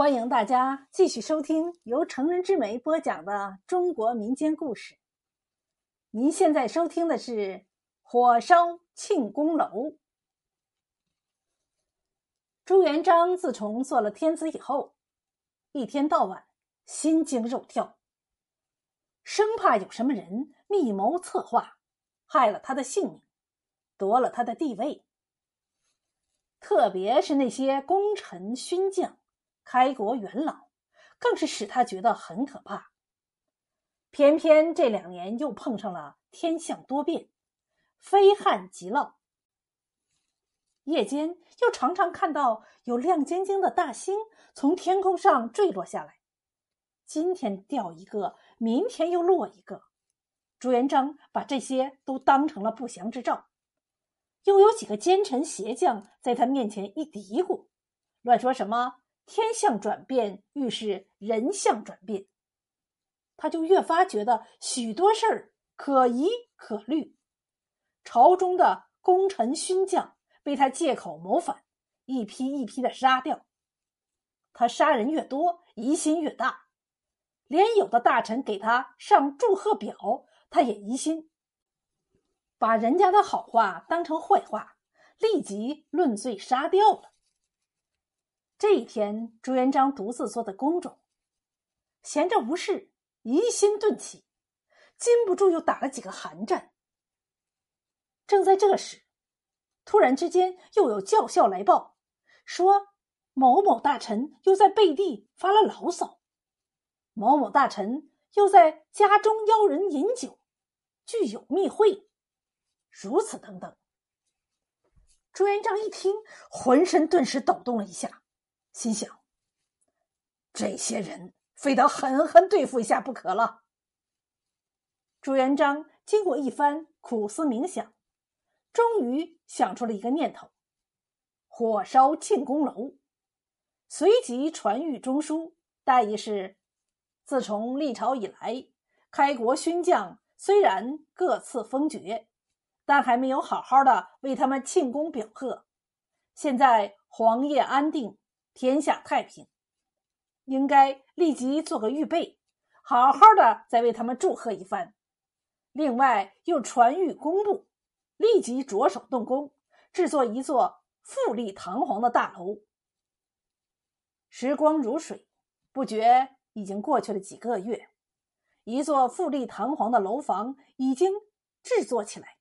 欢迎大家继续收听由成人之美播讲的中国民间故事。您现在收听的是《火烧庆功楼》。朱元璋自从做了天子以后，一天到晚心惊肉跳，生怕有什么人密谋策划，害了他的性命，夺了他的地位。特别是那些功臣勋将。开国元老，更是使他觉得很可怕。偏偏这两年又碰上了天象多变，非旱即涝。夜间又常常看到有亮晶晶的大星从天空上坠落下来，今天掉一个，明天又落一个。朱元璋把这些都当成了不祥之兆。又有几个奸臣邪将在他面前一嘀咕，乱说什么。天象转变预示人象转变，他就越发觉得许多事儿可疑可虑。朝中的功臣勋将被他借口谋反，一批一批的杀掉。他杀人越多，疑心越大。连有的大臣给他上祝贺表，他也疑心，把人家的好话当成坏话，立即论罪杀掉了。这一天，朱元璋独自坐在宫中，闲着无事，疑心顿起，禁不住又打了几个寒战。正在这时，突然之间又有叫校来报，说某某大臣又在背地发了牢骚，某某大臣又在家中邀人饮酒，具有密会，如此等等。朱元璋一听，浑身顿时抖动了一下。心想：这些人非得狠狠对付一下不可了。朱元璋经过一番苦思冥想，终于想出了一个念头：火烧庆功楼。随即传谕中书，大意是：自从历朝以来，开国勋将虽然各赐封爵，但还没有好好的为他们庆功表贺。现在皇业安定。天下太平，应该立即做个预备，好好的再为他们祝贺一番。另外又传谕工部，立即着手动工，制作一座富丽堂皇的大楼。时光如水，不觉已经过去了几个月，一座富丽堂皇的楼房已经制作起来。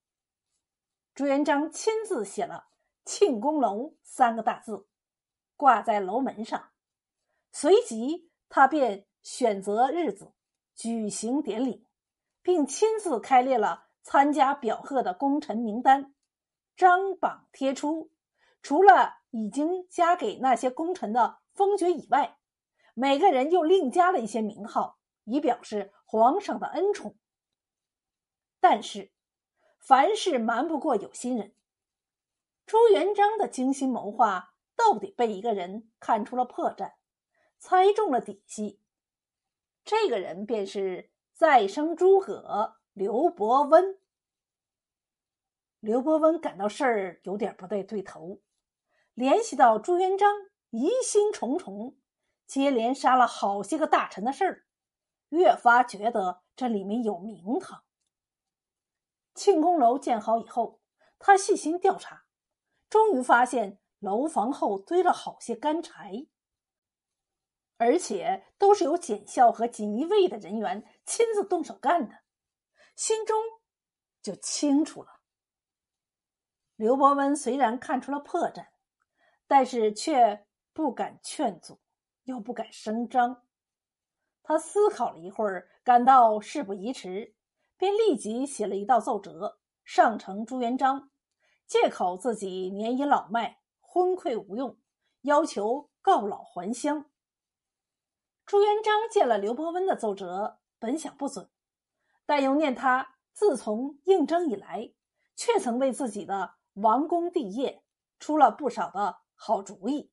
朱元璋亲自写了“庆功楼”三个大字。挂在楼门上，随即他便选择日子举行典礼，并亲自开列了参加表贺的功臣名单，张榜贴出。除了已经加给那些功臣的封爵以外，每个人又另加了一些名号，以表示皇上的恩宠。但是，凡事瞒不过有心人，朱元璋的精心谋划。到底被一个人看出了破绽，猜中了底细。这个人便是再生诸葛刘伯温。刘伯温感到事儿有点不对对头，联系到朱元璋疑心重重，接连杀了好些个大臣的事儿，越发觉得这里面有名堂。庆功楼建好以后，他细心调查，终于发现。楼房后堆了好些干柴，而且都是由检校和锦衣卫的人员亲自动手干的，心中就清楚了。刘伯温虽然看出了破绽，但是却不敢劝阻，又不敢声张。他思考了一会儿，感到事不宜迟，便立即写了一道奏折上呈朱元璋，借口自己年已老迈。昏聩无用，要求告老还乡。朱元璋见了刘伯温的奏折，本想不准，但又念他自从应征以来，却曾为自己的王公帝业出了不少的好主意，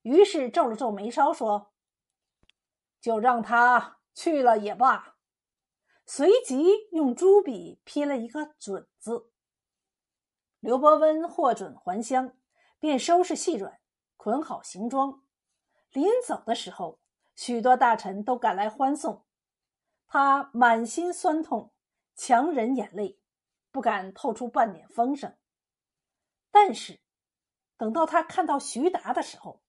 于是皱了皱眉梢，说：“就让他去了也罢。”随即用朱笔批了一个“准”字。刘伯温获准还乡。便收拾细软，捆好行装，临走的时候，许多大臣都赶来欢送。他满心酸痛，强忍眼泪，不敢透出半点风声。但是，等到他看到徐达的时候，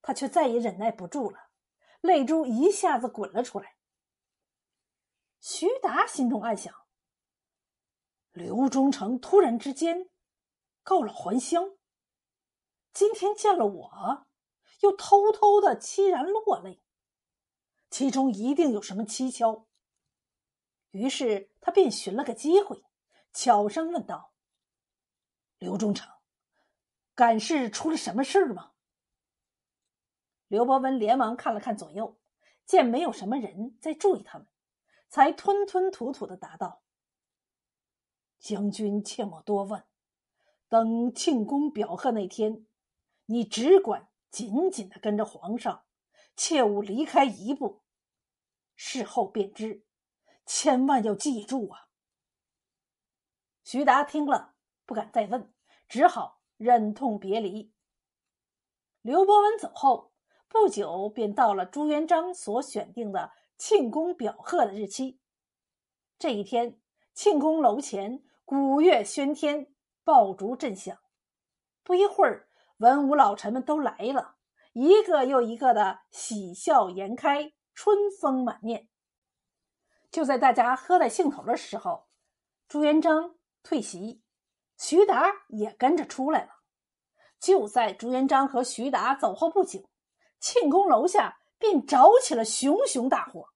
他却再也忍耐不住了，泪珠一下子滚了出来。徐达心中暗想：刘忠诚突然之间告老还乡，今天见了我，又偷偷的凄然落泪，其中一定有什么蹊跷。于是他便寻了个机会，悄声问道。刘忠诚，赶是出了什么事儿吗？刘伯温连忙看了看左右，见没有什么人在注意他们，才吞吞吐吐的答道：“将军切莫多问，等庆功表贺那天，你只管紧紧的跟着皇上，切勿离开一步。事后便知，千万要记住啊！”徐达听了。不敢再问，只好忍痛别离。刘伯温走后不久，便到了朱元璋所选定的庆功表贺的日期。这一天，庆功楼前鼓乐喧天，爆竹震响。不一会儿，文武老臣们都来了，一个又一个的喜笑颜开，春风满面。就在大家喝在兴头的时候，朱元璋退席。徐达也跟着出来了。就在朱元璋和徐达走后不久，庆功楼下便着起了熊熊大火。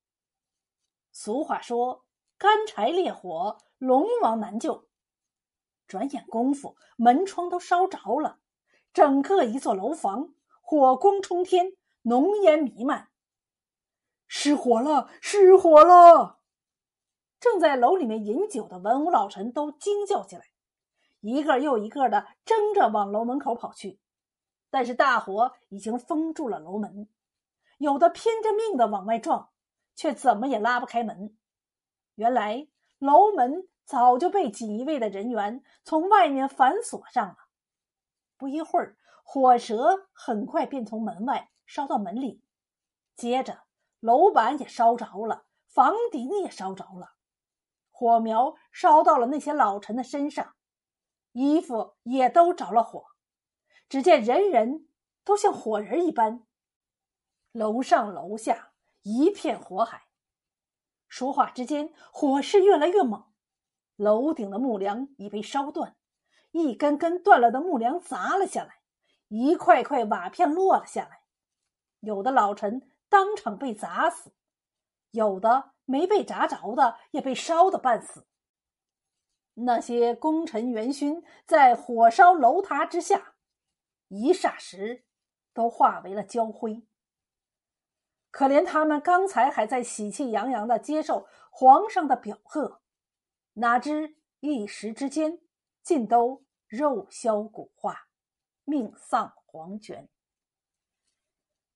俗话说：“干柴烈火，龙王难救。”转眼功夫，门窗都烧着了，整个一座楼房火光冲天，浓烟弥漫。失火了！失火了！正在楼里面饮酒的文武老臣都惊叫起来。一个又一个的争着往楼门口跑去，但是大火已经封住了楼门，有的拼着命的往外撞，却怎么也拉不开门。原来楼门早就被锦衣卫的人员从外面反锁上了。不一会儿，火舌很快便从门外烧到门里，接着楼板也烧着了，房顶也烧着了，火苗烧到了那些老臣的身上。衣服也都着了火，只见人人都像火人一般，楼上楼下一片火海。说话之间，火势越来越猛，楼顶的木梁已被烧断，一根根断了的木梁砸了下来，一块块瓦片落了下来。有的老臣当场被砸死，有的没被砸着的也被烧得半死。那些功臣元勋在火烧楼塔之下，一霎时都化为了焦灰。可怜他们刚才还在喜气洋洋的接受皇上的表贺，哪知一时之间尽都肉消骨化，命丧黄泉。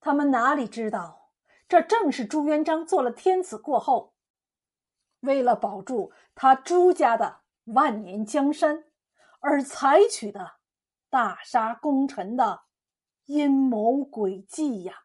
他们哪里知道，这正是朱元璋做了天子过后，为了保住他朱家的。万年江山，而采取的大杀功臣的阴谋诡计呀！